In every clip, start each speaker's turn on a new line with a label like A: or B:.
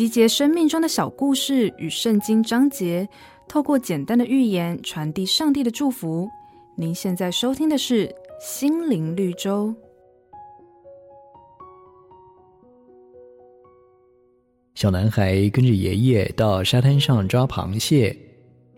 A: 集结生命中的小故事与圣经章节，透过简单的寓言传递上帝的祝福。您现在收听的是《心灵绿洲》。
B: 小男孩跟着爷爷到沙滩上抓螃蟹，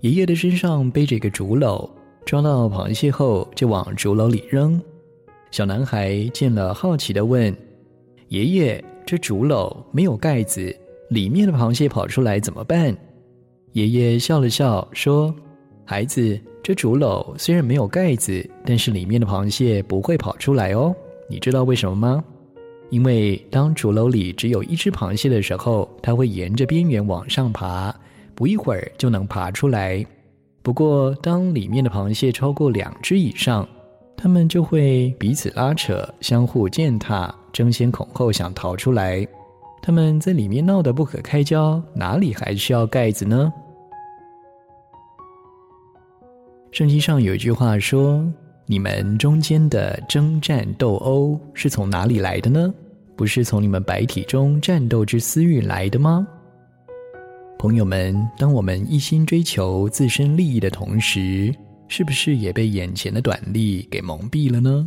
B: 爷爷的身上背着一个竹篓，抓到螃蟹后就往竹篓里扔。小男孩见了，好奇的问：“爷爷，这竹篓没有盖子？”里面的螃蟹跑出来怎么办？爷爷笑了笑说：“孩子，这竹篓虽然没有盖子，但是里面的螃蟹不会跑出来哦。你知道为什么吗？因为当竹篓里只有一只螃蟹的时候，它会沿着边缘往上爬，不一会儿就能爬出来。不过，当里面的螃蟹超过两只以上，它们就会彼此拉扯，相互践踏，争先恐后想逃出来。”他们在里面闹得不可开交，哪里还需要盖子呢？圣经上有一句话说：“你们中间的争战斗殴是从哪里来的呢？不是从你们白体中战斗之私欲来的吗？”朋友们，当我们一心追求自身利益的同时，是不是也被眼前的短利给蒙蔽了呢？